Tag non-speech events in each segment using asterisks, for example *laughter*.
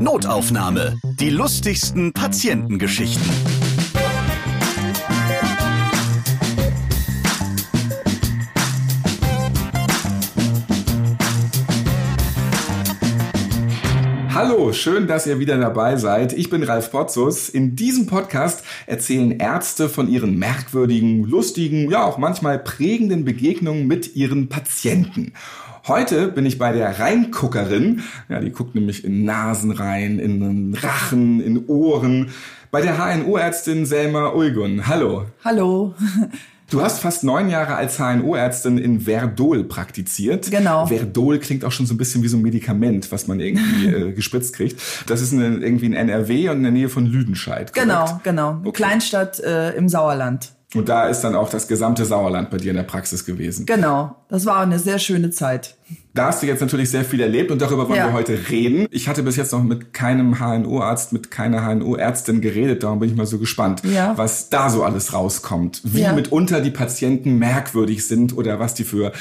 Notaufnahme. Die lustigsten Patientengeschichten. Hallo, schön, dass ihr wieder dabei seid. Ich bin Ralf Potzus. In diesem Podcast erzählen Ärzte von ihren merkwürdigen, lustigen, ja auch manchmal prägenden Begegnungen mit ihren Patienten. Heute bin ich bei der Reinguckerin. Ja, die guckt nämlich in Nasen rein, in Rachen, in Ohren. Bei der HNO-Ärztin Selma Ulgun. Hallo. Hallo. Du hast fast neun Jahre als HNO-Ärztin in Verdol praktiziert. Genau. Verdol klingt auch schon so ein bisschen wie so ein Medikament, was man irgendwie *laughs* äh, gespritzt kriegt. Das ist eine, irgendwie in NRW und in der Nähe von Lüdenscheid. Korrekt? Genau, genau. Okay. Kleinstadt äh, im Sauerland. Und da ist dann auch das gesamte Sauerland bei dir in der Praxis gewesen. Genau. Das war eine sehr schöne Zeit. Da hast du jetzt natürlich sehr viel erlebt und darüber wollen Ja. wir heute reden. Ich hatte bis jetzt noch mit keinem HNO-Arzt, mit keiner HNO-Ärztin geredet. Darum bin ich mal so gespannt, Ja. was da so alles rauskommt. Wie Ja. mitunter die Patienten merkwürdig sind oder was die für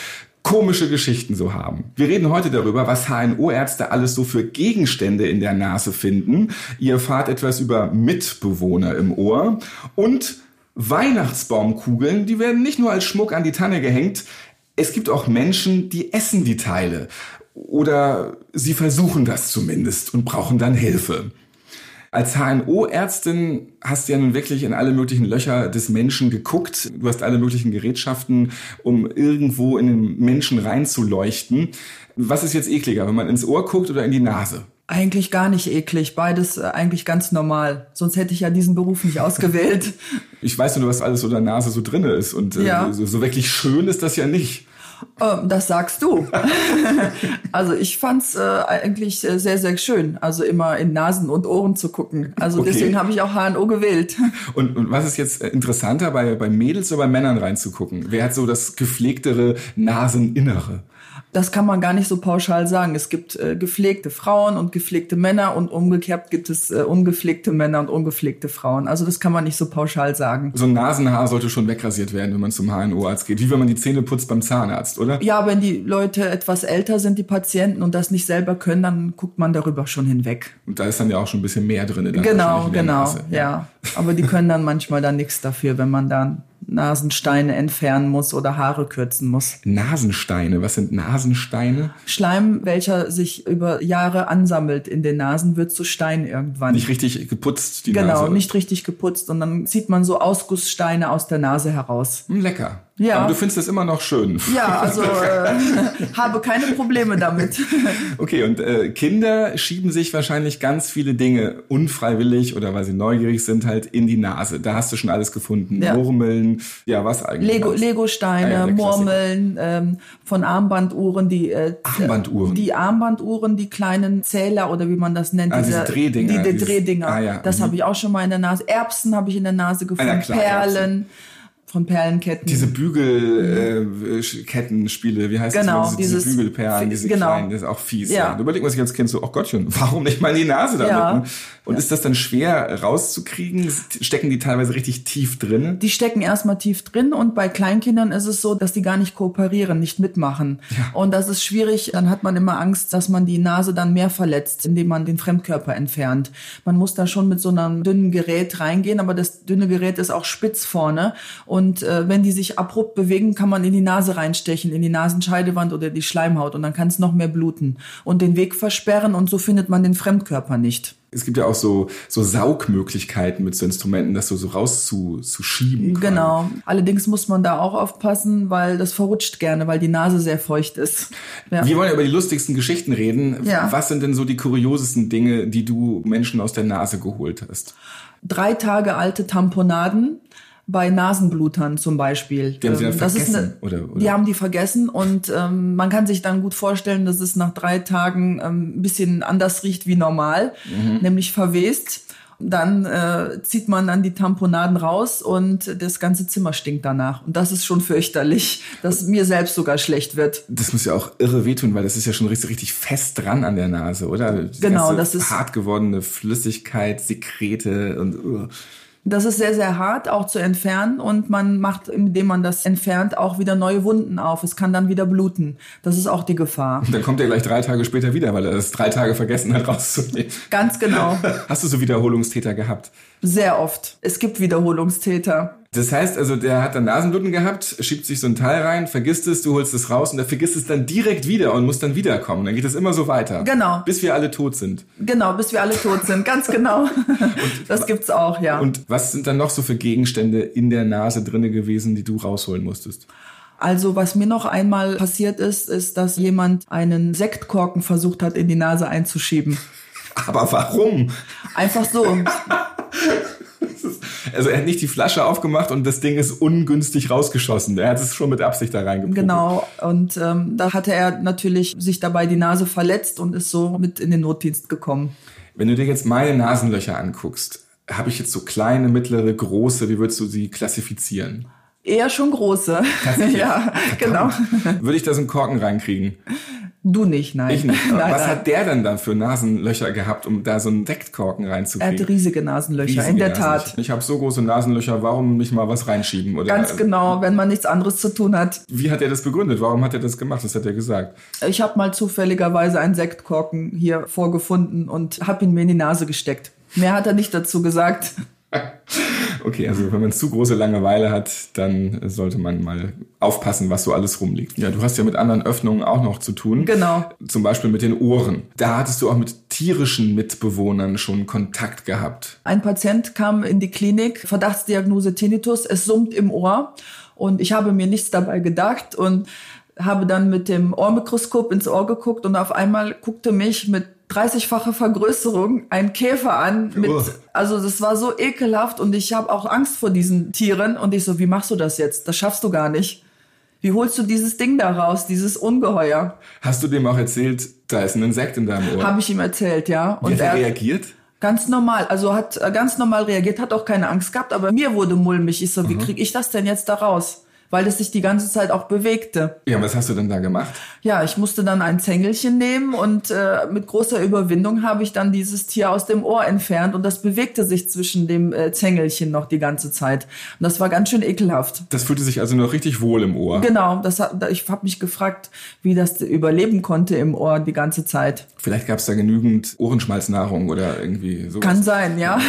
komische Geschichten so haben. Wir reden heute darüber, was HNO-Ärzte alles so für Gegenstände in der Nase finden. Ihr erfahrt etwas über Mitbewohner im Ohr und Weihnachtsbaumkugeln, die werden nicht nur als Schmuck an die Tanne gehängt, es gibt auch Menschen, die essen die Teile. Oder sie versuchen das zumindest und brauchen dann Hilfe. Als HNO-Ärztin hast du ja nun wirklich in alle möglichen Löcher des Menschen geguckt. Du hast alle möglichen Gerätschaften, um irgendwo in den Menschen reinzuleuchten. Was ist jetzt ekliger, wenn man ins Ohr guckt oder in die Nase? Eigentlich gar nicht eklig. Beides äh, eigentlich ganz normal. Sonst hätte ich ja diesen Beruf nicht ausgewählt. *laughs* Ich weiß nur, was alles so in der Nase so drinne ist. Und äh, Ja. so, so wirklich schön ist das ja nicht. Ähm, das sagst du. *laughs* also ich fand's äh, eigentlich äh, sehr, sehr schön. Also immer in Nasen und Ohren zu gucken. Also Okay. deswegen habe ich auch HNO gewählt. *laughs* Und, und was ist jetzt interessanter, bei, bei Mädels oder bei Männern reinzugucken? Wer hat so das gepflegtere Naseninnere? Das kann man gar nicht so pauschal sagen. Es gibt äh, gepflegte Frauen und gepflegte Männer und umgekehrt gibt es äh, ungepflegte Männer und ungepflegte Frauen. Also das kann man nicht so pauschal sagen. So ein Nasenhaar sollte schon wegrasiert werden, wenn man zum HNO-Arzt geht. Wie wenn man die Zähne putzt beim Zahnarzt, oder? Ja, wenn die Leute etwas älter sind, die Patienten, und das nicht selber können, dann guckt man darüber schon hinweg. Und da ist dann ja auch schon ein bisschen mehr drin. Genau, genau, Nase. ja. Aber die können dann manchmal dann nichts dafür, wenn man dann Nasensteine entfernen muss oder Haare kürzen muss. Nasensteine, was sind Nasensteine? Schleim, welcher sich über Jahre ansammelt in den Nasen, wird zu Stein irgendwann. Nicht richtig geputzt, die genau, Nase. nicht richtig geputzt und dann zieht man so Ausgusssteine aus der Nase heraus. Hm, lecker. Ja. Aber du findest das immer noch schön. Ja, also *laughs* äh, *laughs* habe keine Probleme damit. *laughs* Okay, und äh, Kinder schieben sich wahrscheinlich ganz viele Dinge unfreiwillig oder weil sie neugierig sind, halt in die Nase. Da hast du schon alles gefunden. Ja. Murmeln, ja, was eigentlich? Lego? Legosteine, Ah ja, Klassiker. Murmeln, ähm, von Armbanduhren, die äh, Armbanduhren? die Armbanduhren, die kleinen Zähler oder wie man das nennt, Ah, diese Drehdinger, die, die Drehdinger. Ah ja, Das mhm. habe ich auch schon mal in der Nase. Erbsen habe ich in der Nase gefunden, ja, klar, Perlen von Perlenketten. Diese Bügelkettenspiele, wie heißt Genau, das? Diese, diese Bügelperlen, diese genau. kleinen, das ist auch fies. Ja. Ja. Da überlegt man sich als Kind so, oh Gottchen, warum nicht mal in die Nase damit? Ja. ne? Und ist das dann schwer rauszukriegen? Stecken die teilweise richtig tief drin? die stecken erstmal tief drin und bei Kleinkindern ist es so, dass die gar nicht kooperieren, nicht mitmachen. Und das ist schwierig, dann hat man immer Angst, dass man die Nase dann mehr verletzt, indem man den Fremdkörper entfernt. Man muss da schon mit so einem dünnen Gerät reingehen, aber das dünne Gerät ist auch spitz vorne und äh, wenn die sich abrupt bewegen, kann man in die Nase reinstechen, in die Nasenscheidewand oder die Schleimhaut und dann kann es noch mehr bluten und den Weg versperren und so findet man den Fremdkörper nicht. Es gibt ja auch so, so Saugmöglichkeiten mit so Instrumenten, das so, so rauszuschieben. Genau. Allerdings muss man da auch aufpassen, weil das verrutscht gerne, weil die Nase sehr feucht ist. Ja. Wir wollen ja über die lustigsten Geschichten reden. Ja. Was sind denn so die kuriosesten Dinge, die du Menschen aus der Nase geholt hast? Drei Tage alte Tamponaden bei Nasenblutern zum Beispiel. Die haben sie dann Ähm, vergessen, eine, oder- oder? Die haben die vergessen und ähm, man kann sich dann gut vorstellen, dass es nach drei Tagen ähm, ein bisschen anders riecht wie normal, Mhm. nämlich verwest. Dann äh, zieht man dann die Tamponaden raus und das ganze Zimmer stinkt danach. Und das ist schon fürchterlich, dass mir selbst sogar schlecht wird. Das muss ja auch irre wehtun, weil das ist ja schon richtig, richtig fest dran an der Nase, oder? Die Genau, das ist- hart gewordene Flüssigkeit, Sekrete und uh. Das ist sehr, sehr hart auch zu entfernen und man macht, indem man das entfernt, auch wieder neue Wunden auf. Es kann dann wieder bluten. Das ist auch die Gefahr. Und dann kommt er gleich drei Tage später wieder, weil er das drei Tage vergessen hat rauszunehmen. Ganz genau. *laughs* Hast du so Wiederholungstäter gehabt? Sehr oft. Es gibt Wiederholungstäter. Das heißt also, der hat dann Nasenbluten gehabt, schiebt sich so ein Teil rein, vergisst es, du holst es raus und er vergisst es dann direkt wieder und muss dann wiederkommen. Dann geht es immer so weiter. Genau. Bis wir alle tot sind. Genau, bis wir alle tot sind. Ganz genau. *laughs* das gibt's auch, ja. Und was sind dann noch so für Gegenstände in der Nase drinne gewesen, die du rausholen musstest? Also was mir noch einmal passiert ist, ist, dass jemand einen Sektkorken versucht hat, in die Nase einzuschieben. Aber warum? Einfach so. *laughs* Also er hat nicht die Flasche aufgemacht und das Ding ist ungünstig rausgeschossen. Er hat es schon mit Absicht da reingepumpt. Genau. Und ähm, da hatte er natürlich sich dabei die Nase verletzt und ist so mit in den Notdienst gekommen. Wenn du dir jetzt meine Nasenlöcher anguckst, habe ich jetzt so kleine, mittlere, große, wie würdest du sie klassifizieren? Eher schon große. *laughs* ja, genau. Würde ich da so einen Korken reinkriegen? Du nicht, nein. Ich nicht. *laughs* nein, Was nein. hat der denn dann für Nasenlöcher gehabt, um da so einen Sektkorken Er reinzukriegen? hat riesige Nasenlöcher, Riesige in der Nasenlöcher. Tat. Ich habe so große Nasenlöcher, warum nicht mal was reinschieben? Oder Ganz genau, wenn man nichts anderes zu tun hat. Wie hat er das begründet? Warum hat er das gemacht? Das hat er gesagt. Ich habe mal zufälligerweise einen Sektkorken hier vorgefunden und habe ihn mir in die Nase gesteckt. Mehr hat er nicht dazu gesagt. *laughs* Okay, also wenn man zu große Langeweile hat, dann sollte man mal aufpassen, was so alles rumliegt. Ja, du hast ja mit anderen Öffnungen auch noch zu tun. Genau. Zum Beispiel mit den Ohren. Da hattest du auch mit tierischen Mitbewohnern schon Kontakt gehabt. Ein Patient kam in die Klinik, Verdachtsdiagnose Tinnitus, es summt im Ohr und ich habe mir nichts dabei gedacht und habe dann mit dem Ohrmikroskop ins Ohr geguckt und auf einmal guckte mich mit 30-facher Vergrößerung ein Käfer an. Mit, Uah. also das war so ekelhaft und ich habe auch Angst vor diesen Tieren und ich so, wie machst du das jetzt? Das schaffst du gar nicht. Wie holst du dieses Ding da raus, dieses Ungeheuer? Hast du dem auch erzählt, da ist ein Insekt in deinem Ohr? Habe ich ihm erzählt, ja. Wie hat er er- reagiert? Ganz normal, also hat äh, ganz normal reagiert, hat auch keine Angst gehabt, aber mir wurde mulmig. Ich so, wie krieg ich das denn jetzt da raus? Weil es sich die ganze Zeit auch bewegte. Ja, was hast du denn da gemacht? Ja, ich musste dann ein Zängelchen nehmen und äh, mit großer Überwindung habe ich dann dieses Tier aus dem Ohr entfernt und das bewegte sich zwischen dem äh, Zängelchen noch die ganze Zeit. Und das war ganz schön ekelhaft. Das fühlte sich also noch richtig wohl im Ohr. Genau, das hat, ich habe mich gefragt, wie das überleben konnte im Ohr die ganze Zeit. Vielleicht gab es da genügend Ohrenschmalznahrung oder irgendwie sowas. Kann sein, ja.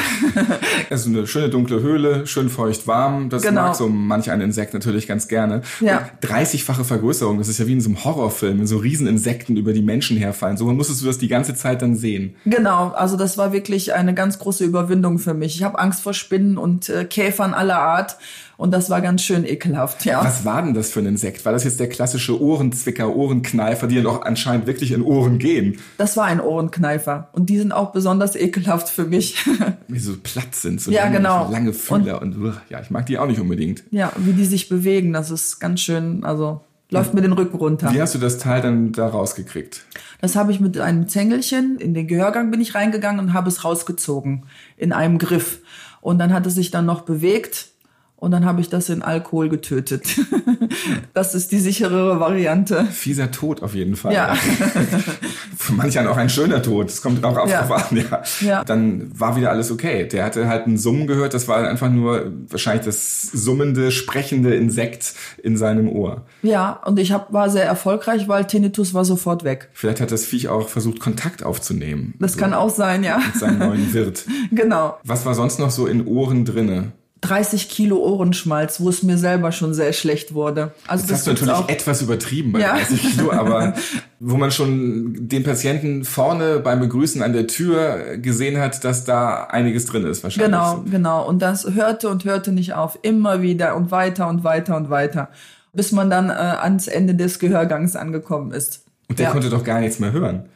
Also eine schöne dunkle Höhle, schön feucht warm. Das Genau. mag so manch ein Insekt natürlich ganz gerne. Ja. Und 30-fache Vergrößerung, das ist ja wie in so einem Horrorfilm, wenn so Rieseninsekten über die Menschen herfallen. So musstest du das die ganze Zeit dann sehen. Genau, also das war wirklich eine ganz große Überwindung für mich. Ich habe Angst vor Spinnen und äh, Käfern aller Art und das war ganz schön ekelhaft, ja. Was war denn das für ein Insekt? War das jetzt der klassische Ohrenzwicker, Ohrenkneifer, die dann auch anscheinend wirklich in Ohren gehen? Das war ein Ohrenkneifer und die sind auch besonders ekelhaft für mich. *laughs* Wie so platt sind, so Ja, lange, genau. lange Fühler und, uah, ja, ich mag die auch nicht unbedingt. ja, wie die sich bewegen, das ist ganz schön, also läuft mir den Rücken runter. Wie hast du das Teil dann da rausgekriegt? Das habe ich mit einem Zängelchen, in den Gehörgang bin ich reingegangen und habe es rausgezogen in einem Griff. Und dann hat es sich dann noch bewegt und dann habe ich das in Alkohol getötet. *laughs* das ist die sicherere Variante. Fieser Tod auf jeden Fall. Ja. *laughs* Für manch einen auch ein schöner Tod. Das kommt auch auf Ja. an, ja. Ja. Dann war wieder alles okay. Der hatte halt ein Summen gehört. Das war einfach nur wahrscheinlich das summende, sprechende Insekt in seinem Ohr. Ja, und ich hab, war sehr erfolgreich, weil Tinnitus war sofort weg. Vielleicht hat das Viech auch versucht, Kontakt aufzunehmen. Das kann auch sein, ja. Mit seinem neuen Wirt. *laughs* genau. Was war sonst noch so in Ohren drinne? 30 Kilo Ohrenschmalz, wo es mir selber schon sehr schlecht wurde. Also Das hast du natürlich auch. etwas übertrieben bei Ja. 30 Kilo, *laughs* aber wo man schon den Patienten vorne beim Begrüßen an der Tür gesehen hat, dass da einiges drin ist wahrscheinlich. Genau, genau. Und das hörte und hörte nicht auf. Immer wieder und weiter und weiter und weiter. Bis man dann äh, ans Ende des Gehörgangs angekommen ist. Und der ja. konnte doch gar nichts mehr hören.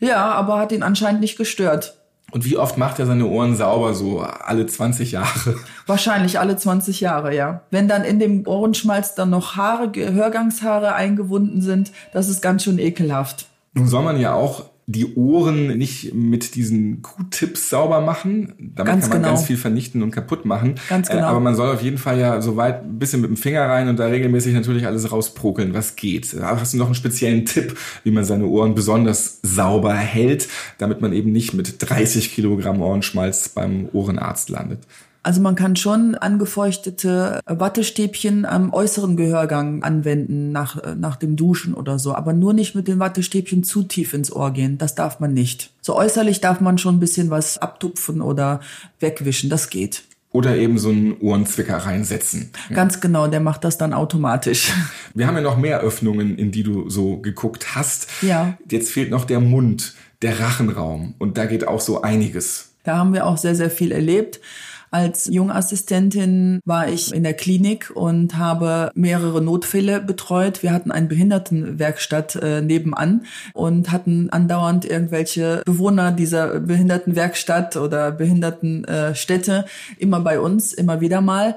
ja, aber hat ihn anscheinend nicht gestört. Und wie oft macht er seine Ohren sauber? So alle 20 Jahre. *laughs* Wahrscheinlich alle 20 Jahre, ja. Wenn dann in dem Ohrenschmalz dann noch Haare, Gehörgangshaare eingewunden sind, das ist ganz schön ekelhaft. Nun soll man ja auch die Ohren nicht mit diesen Q-Tips sauber machen. Damit Ganz kann man genau. ganz viel vernichten und kaputt machen. Ganz genau. Äh, aber man soll auf jeden Fall ja so weit ein bisschen mit dem Finger rein und da regelmäßig natürlich alles rausprokeln, was geht. Aber Hast du noch einen speziellen Tipp, wie man seine Ohren besonders sauber hält, damit man eben nicht mit 30 Kilogramm Ohrenschmalz beim Ohrenarzt landet? Also man kann schon angefeuchtete Wattestäbchen am äußeren Gehörgang anwenden nach, nach dem Duschen oder so, aber nur nicht mit den Wattestäbchen zu tief ins Ohr gehen. Das darf man nicht. So äußerlich darf man schon ein bisschen was abtupfen oder wegwischen. Das geht. Oder eben so einen Ohrenzwicker reinsetzen. Ganz genau, der macht das dann automatisch. *laughs* Wir haben ja noch mehr Öffnungen, in die du so geguckt hast. Ja. Jetzt fehlt noch der Mund, der Rachenraum. Und da geht auch so einiges. Da haben wir auch sehr, sehr viel erlebt. Als Jungassistentin war ich in der Klinik und habe mehrere Notfälle betreut. Wir hatten eine Behindertenwerkstatt äh, nebenan und hatten andauernd irgendwelche Bewohner dieser Behindertenwerkstatt oder Behindertenstätte äh, immer bei uns, immer wieder mal.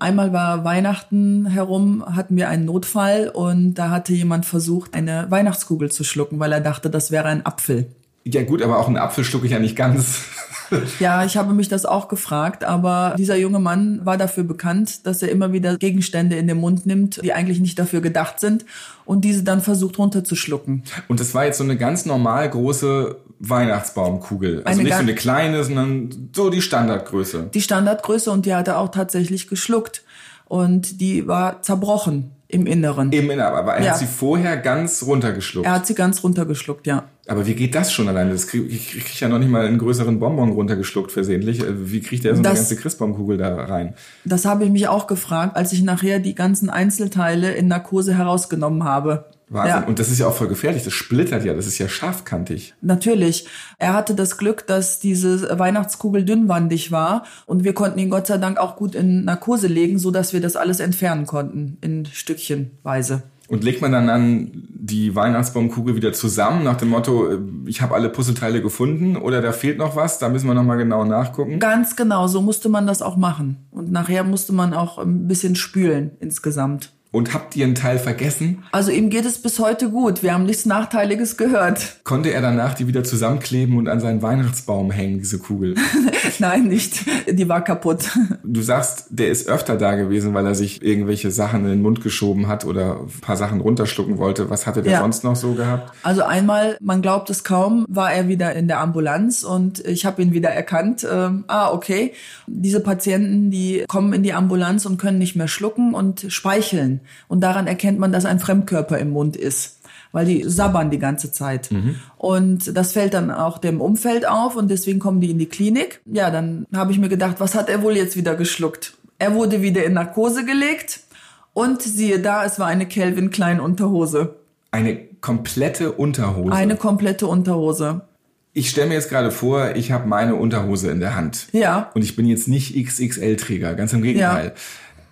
Einmal war Weihnachten herum, hatten wir einen Notfall und da hatte jemand versucht, eine Weihnachtskugel zu schlucken, weil er dachte, das wäre ein Apfel. Ja gut, aber auch einen Apfel schlucke ich ja nicht ganz. *laughs* Ja, ich habe mich das auch gefragt, aber dieser junge Mann war dafür bekannt, dass er immer wieder Gegenstände in den Mund nimmt, die eigentlich nicht dafür gedacht sind und diese dann versucht runterzuschlucken. Und das war jetzt so eine ganz normal große Weihnachtsbaumkugel. Also eine nicht so eine kleine, sondern so die Standardgröße. Die Standardgröße und die hat er auch tatsächlich geschluckt. Und die war zerbrochen im Inneren. Im Inneren, aber er ja. hat sie vorher ganz runtergeschluckt. Er hat sie ganz runtergeschluckt, ja. Aber wie geht das schon alleine? Das krieg, ich krieg ja noch nicht mal einen größeren Bonbon runtergeschluckt versehentlich. Äh, wie kriegt er so das, eine ganze Christbaumkugel da rein? Das habe ich mich auch gefragt, als ich nachher die ganzen Einzelteile in Narkose herausgenommen habe. Wahnsinn. Ja. Und das ist ja auch voll gefährlich. Das splittert ja. Das ist ja scharfkantig. Natürlich. Er hatte das Glück, dass diese Weihnachtskugel dünnwandig war und wir konnten ihn Gott sei Dank auch gut in Narkose legen, so dass wir das alles entfernen konnten in Stückchenweise. Und legt man dann an die Weihnachtsbaumkugel wieder zusammen nach dem Motto, äh, ich habe alle Puzzleteile gefunden oder da fehlt noch was, da müssen wir nochmal genau nachgucken? Ganz genau, so musste man das auch machen. Und nachher musste man auch ein bisschen spülen insgesamt. Und habt ihr einen Teil vergessen? Also ihm geht es bis heute gut. Wir haben nichts Nachteiliges gehört. Konnte er danach die wieder zusammenkleben und an seinen Weihnachtsbaum hängen, diese Kugel? *laughs* Nein, nicht. Die war kaputt. Du sagst, der ist öfter da gewesen, weil er sich irgendwelche Sachen in den Mund geschoben hat oder ein paar Sachen runterschlucken wollte. Was hatte der ja. sonst noch so gehabt? Also einmal, man glaubt es kaum, war er wieder in der Ambulanz und ich habe ihn wieder erkannt. Ähm, ah, okay. Diese Patienten, die kommen in die Ambulanz und können nicht mehr schlucken und speicheln. Und daran erkennt man, dass ein Fremdkörper im Mund ist weil die sabbern die ganze Zeit. Mhm. Und das fällt dann auch dem Umfeld auf und deswegen kommen die in die Klinik. Ja, dann habe ich mir gedacht, was hat er wohl jetzt wieder geschluckt? Er wurde wieder in Narkose gelegt und siehe da, es war eine Kelvin Klein Unterhose. Eine komplette Unterhose. Eine komplette Unterhose. Ich stelle mir jetzt gerade vor, ich habe meine Unterhose in der Hand. Ja. Und ich bin jetzt nicht XXL-Träger, ganz im Gegenteil. Ja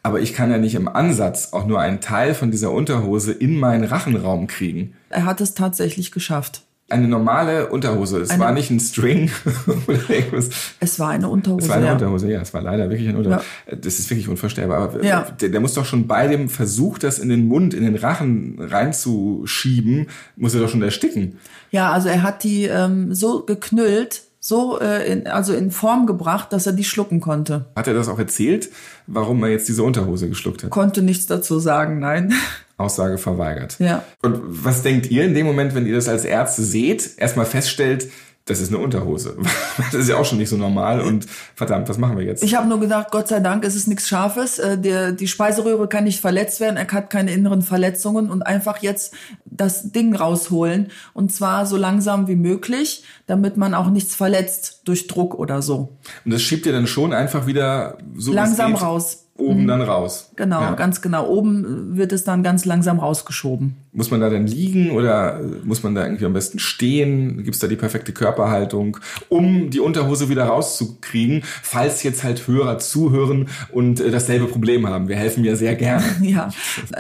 aber ich kann ja nicht im Ansatz auch nur einen Teil von dieser Unterhose in meinen Rachenraum kriegen. Er hat es tatsächlich geschafft. Eine normale Unterhose. Es eine, war nicht ein String *laughs* oder irgendwas. Es war eine Unterhose. Es war eine ja. Unterhose, ja. Es war leider wirklich eine Unterhose. Ja. Das ist wirklich unvorstellbar. Aber ja. der, der, muss doch schon bei dem Versuch, das in den Mund, in den Rachen reinzuschieben, muss er doch schon ersticken. Ja, also er hat die ähm, so geknüllt, so äh, in, also in Form gebracht, dass er die schlucken konnte. Hat er das auch erzählt, warum er jetzt diese Unterhose geschluckt hat? Konnte nichts dazu sagen, nein. *laughs* Aussage verweigert. Ja. Und was denkt ihr in dem Moment, wenn ihr das als Ärzte seht, erstmal feststellt, das ist eine Unterhose. *laughs* Das ist ja auch schon nicht so normal und verdammt, was machen wir jetzt? Ich habe nur gesagt, Gott sei Dank, es ist nichts Scharfes. Äh, der, die Speiseröhre kann nicht verletzt werden, er hat keine inneren Verletzungen und einfach jetzt das Ding rausholen und zwar so langsam wie möglich, damit man auch nichts verletzt durch Druck oder so. Und das schiebt ihr dann schon einfach wieder so langsam raus oben mhm. dann raus. Genau, ja. ganz genau. Oben wird es dann ganz langsam rausgeschoben. Muss man da dann liegen oder muss man da irgendwie am besten stehen? Gibt es da die perfekte Körperhaltung, um die Unterhose wieder rauszukriegen, falls jetzt halt Hörer zuhören und äh, dasselbe Problem haben? Wir helfen ja sehr gerne. *laughs* ja,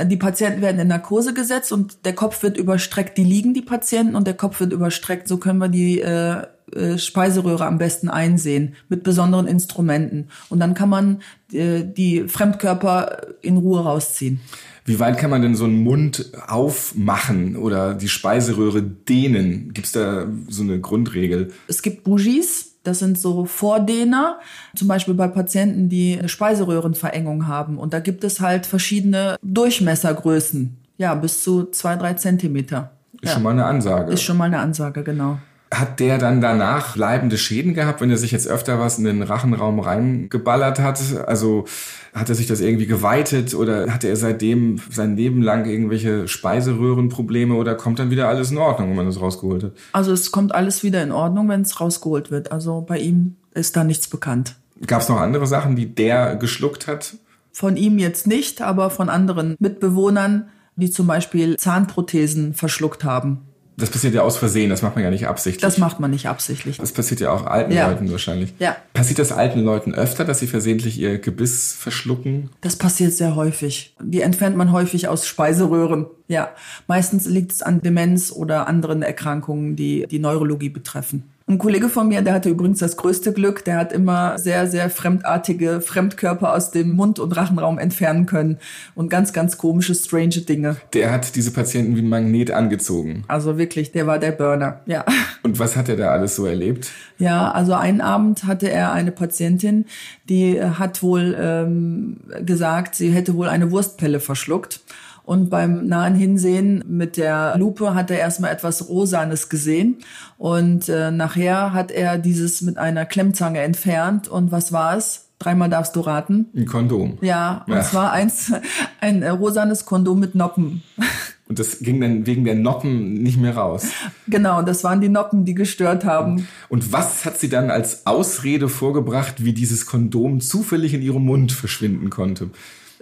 die Patienten werden in Narkose gesetzt und der Kopf wird überstreckt. Die liegen, die Patienten, und der Kopf wird überstreckt. So können wir die äh, äh, Speiseröhre am besten einsehen mit besonderen Instrumenten. Und dann kann man äh, die Fremdkörper in Ruhe rausziehen. Wie weit kann man denn so einen Mund aufmachen oder die Speiseröhre dehnen? Gibt es da so eine Grundregel? Es gibt Bougies. Das sind so Vordehner, zum Beispiel bei Patienten, die Speiseröhrenverengung haben. Und da gibt es halt verschiedene Durchmessergrößen. Ja, bis zu zwei, drei Zentimeter. Ist ja. schon mal eine Ansage. Ist schon mal eine Ansage, genau. Hat der dann danach bleibende Schäden gehabt, wenn er sich jetzt öfter was in den Rachenraum reingeballert hat? Also hat er sich das irgendwie geweitet oder hatte er seitdem sein Leben lang irgendwelche Speiseröhrenprobleme oder kommt dann wieder alles in Ordnung, wenn man das rausgeholt hat? Also es kommt alles wieder in Ordnung, wenn es rausgeholt wird. Also bei ihm ist da nichts bekannt. Gab es noch andere Sachen, die der geschluckt hat? Von ihm jetzt nicht, aber von anderen Mitbewohnern, die zum Beispiel Zahnprothesen verschluckt haben. Das passiert ja aus Versehen, das macht man ja nicht absichtlich. Das macht man nicht absichtlich. Das passiert ja auch alten Ja. Leuten wahrscheinlich. Ja. Passiert das alten Leuten öfter, dass sie versehentlich ihr Gebiss verschlucken? Das passiert sehr häufig. Die entfernt man häufig aus Speiseröhren. Ja, meistens liegt es an Demenz oder anderen Erkrankungen, die die Neurologie betreffen. Ein Kollege von mir, der hatte übrigens das größte Glück, der hat immer sehr, sehr fremdartige Fremdkörper aus dem Mund- und Rachenraum entfernen können und ganz, ganz komische, strange Dinge. Der hat diese Patienten wie ein Magnet angezogen. Also wirklich, der war der Burner, ja. Und was hat er da alles so erlebt? Ja, also einen Abend hatte er eine Patientin, die hat wohl ähm, gesagt, sie hätte wohl eine Wurstpelle verschluckt. Und beim nahen Hinsehen mit der Lupe hat er erstmal etwas Rosanes gesehen. Und äh, nachher hat er dieses mit einer Klemmzange entfernt. Und was war es? Dreimal darfst du raten. Ein Kondom. Ja, und Ja. zwar eins, *laughs* ein äh, rosanes Kondom mit Noppen. *laughs* Und das ging dann wegen der Noppen nicht mehr raus. Genau, das waren die Noppen, die gestört haben. Und was hat sie dann als Ausrede vorgebracht, wie dieses Kondom zufällig in ihrem Mund verschwinden konnte?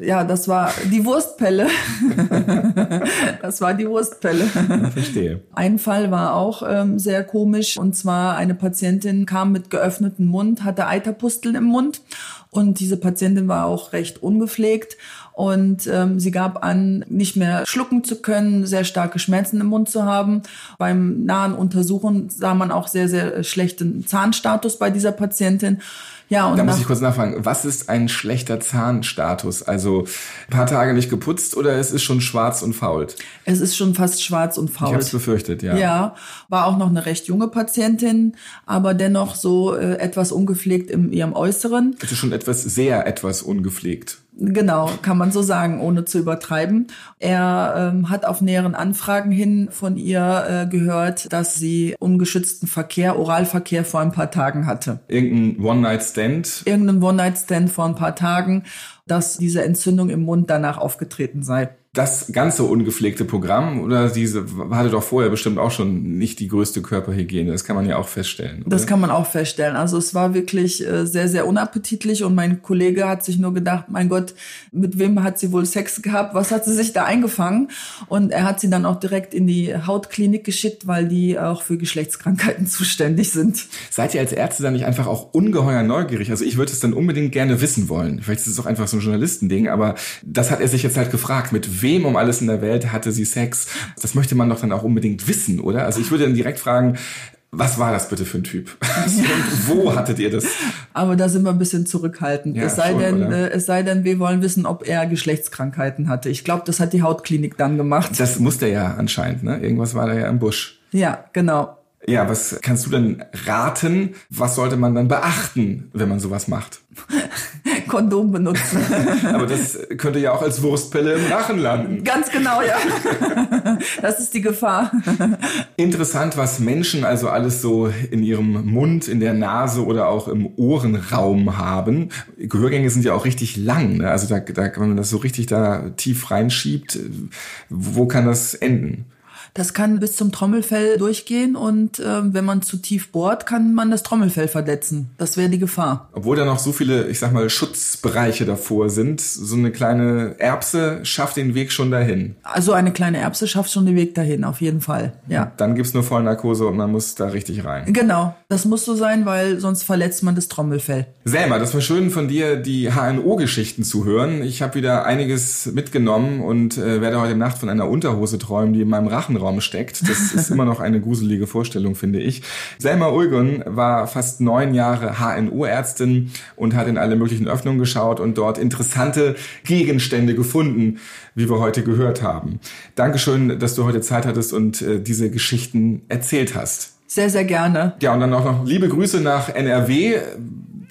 Ja, das war die Wurstpelle. *laughs* das war die Wurstpelle. Verstehe. Ein Fall war auch ähm, sehr komisch und zwar eine Patientin kam mit geöffnetem Mund, hatte Eiterpusteln im Mund und diese Patientin war auch recht ungepflegt und ähm, sie gab an, nicht mehr schlucken zu können, sehr starke Schmerzen im Mund zu haben. Beim nahen Untersuchen sah man auch sehr, sehr schlechten Zahnstatus bei dieser Patientin. Ja, und Da muss ich kurz nachfragen, was ist ein schlechter Zahnstatus? Also ein paar Tage nicht geputzt oder es ist schon schwarz und fault? es ist schon fast schwarz und Ich faul. habe es befürchtet, ja. Ja, war auch noch eine recht junge Patientin, aber dennoch so äh, etwas ungepflegt in ihrem Äußeren. Es ist schon etwas, sehr etwas ungepflegt. Genau, kann man so sagen, ohne zu übertreiben. Er ähm, hat auf näheren Anfragen hin von ihr äh, gehört, dass sie ungeschützten Verkehr, Oralverkehr vor ein paar Tagen hatte. Irgendein One-Night-Stand. Irgendein One-Night-Stand vor ein paar Tagen, dass diese Entzündung im Mund danach aufgetreten sei. Das ganze ungepflegte Programm oder diese hatte doch vorher bestimmt auch schon nicht die größte Körperhygiene. Das kann man ja auch feststellen. Oder? Das kann man auch feststellen. Also es war wirklich äh, sehr, sehr unappetitlich und mein Kollege hat sich nur gedacht, mein Gott, mit wem hat sie wohl Sex gehabt? Was hat sie sich da eingefangen? Und er hat sie dann auch direkt in die Hautklinik geschickt, weil die auch für Geschlechtskrankheiten *laughs* zuständig sind. Seid ihr als Ärzte dann nicht einfach auch ungeheuer neugierig? Also ich würde es dann unbedingt gerne wissen wollen. Vielleicht ist es auch einfach so ein Journalistending, aber das hat er sich jetzt halt gefragt. Mit wem um alles in der Welt hatte sie Sex? Das möchte man doch dann auch unbedingt wissen, oder? Also ich würde dann direkt fragen, was war das bitte für ein Typ? *laughs* Und wo hattet ihr das? Aber da sind wir ein bisschen zurückhaltend. Ja, es sei schon, denn, äh, es sei denn, wir wollen wissen, ob er Geschlechtskrankheiten hatte. Ich glaube, das hat die Hautklinik dann gemacht. Das musste er ja anscheinend, ne? Irgendwas war da ja im Busch. Ja, genau. Ja, was kannst du denn raten? Was sollte man dann beachten, wenn man sowas macht? *laughs* Kondom benutzen. *laughs* Aber das könnte ja auch als Wurstpelle im Rachen landen. Ganz genau, ja. *laughs* Das ist die Gefahr. Interessant, was Menschen also alles so in ihrem Mund, in der Nase oder auch im Ohrenraum haben. Gehörgänge sind ja auch richtig lang. Ne? Also da, da, wenn man das so richtig da tief reinschiebt, wo kann das enden? Das kann bis zum Trommelfell durchgehen und ähm, wenn man zu tief bohrt, kann man das Trommelfell verletzen. Das wäre die Gefahr. Obwohl da noch so viele, ich sag mal, Schutzbereiche davor sind, so eine kleine Erbse schafft den Weg schon dahin. Also eine kleine Erbse schafft schon den Weg dahin, auf jeden Fall. Ja. Dann gibt's nur Vollnarkose und man muss da richtig rein. Genau, das muss so sein, weil sonst verletzt man das Trommelfell. Selma, das war schön von dir, die HNO-Geschichten zu hören. Ich habe wieder einiges mitgenommen und äh, werde heute Nacht von einer Unterhose träumen, die in meinem Rachenraum steckt. Das ist immer noch eine gruselige Vorstellung, finde ich. Selma Ulgun war fast neun Jahre HNO-Ärztin und hat in alle möglichen Öffnungen geschaut und dort interessante Gegenstände gefunden, wie wir heute gehört haben. Dankeschön, dass du heute Zeit hattest und äh, diese Geschichten erzählt hast. Sehr, sehr gerne. Ja, und dann auch noch liebe Grüße nach NRW.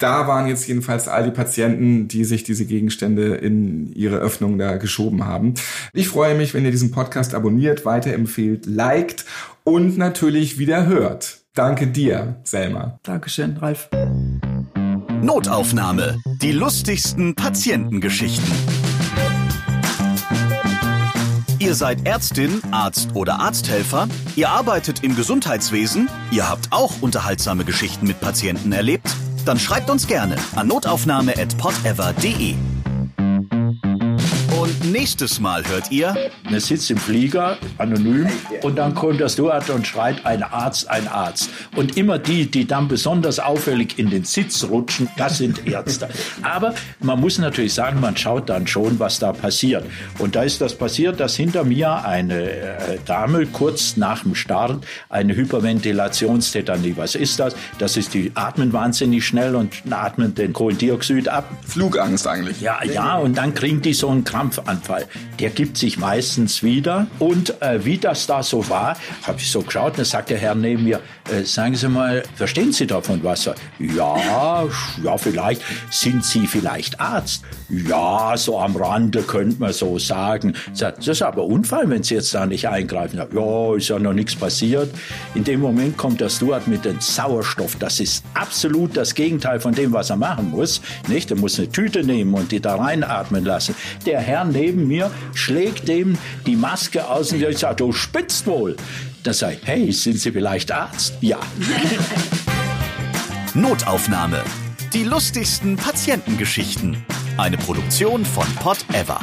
Da waren jetzt jedenfalls all die Patienten, die sich diese Gegenstände in ihre Öffnung da geschoben haben. Ich freue mich, wenn ihr diesen Podcast abonniert, weiterempfehlt, liked und natürlich wieder hört. Danke dir, Selma. Dankeschön, Ralf. Notaufnahme. Die lustigsten Patientengeschichten. Ihr seid Ärztin, Arzt oder Arzthelfer, ihr arbeitet im Gesundheitswesen, ihr habt auch unterhaltsame Geschichten mit Patienten erlebt? Dann schreibt uns gerne an notaufnahme.podever.de. Und nächstes Mal hört ihr. Er sitzt im Flieger, anonym, und dann kommt der Steward und schreit, ein Arzt, ein Arzt. Und immer die, die dann besonders auffällig in den Sitz rutschen, das sind Ärzte. Aber man muss natürlich sagen, man schaut dann schon, was da passiert. Und da ist das passiert, dass hinter mir eine äh, Dame kurz nach dem Start eine Hyperventilationstetanie. Was ist das? Das ist, die atmen wahnsinnig schnell und atmen den Kohlendioxid ab. Flugangst eigentlich. Ja, ja, und dann kriegen die so einen Krampfanfall. Der gibt sich meistens wieder. Und äh, wie das da so war, habe ich so geschaut, und dann sagt der Herr neben mir, äh, sagen Sie mal, verstehen Sie davon was? Ja, ja, vielleicht. Sind Sie vielleicht Arzt? Ja, so am Rande könnte man so sagen. Das ist aber Unfall, wenn Sie jetzt da nicht eingreifen. Ja, ist ja noch nichts passiert. In dem Moment kommt der Steward mit dem Sauerstoff. Das ist absolut das Gegenteil von dem, was er machen muss. Nicht? Er muss eine Tüte nehmen und die da reinatmen lassen. Der Herr neben mir schlägt dem die Maske aus und sagt, du spitzt wohl. Da sage ich, hey, sind Sie vielleicht Arzt? Ja. *laughs* Notaufnahme. Die lustigsten Patientengeschichten. Eine Produktion von Pod Ever.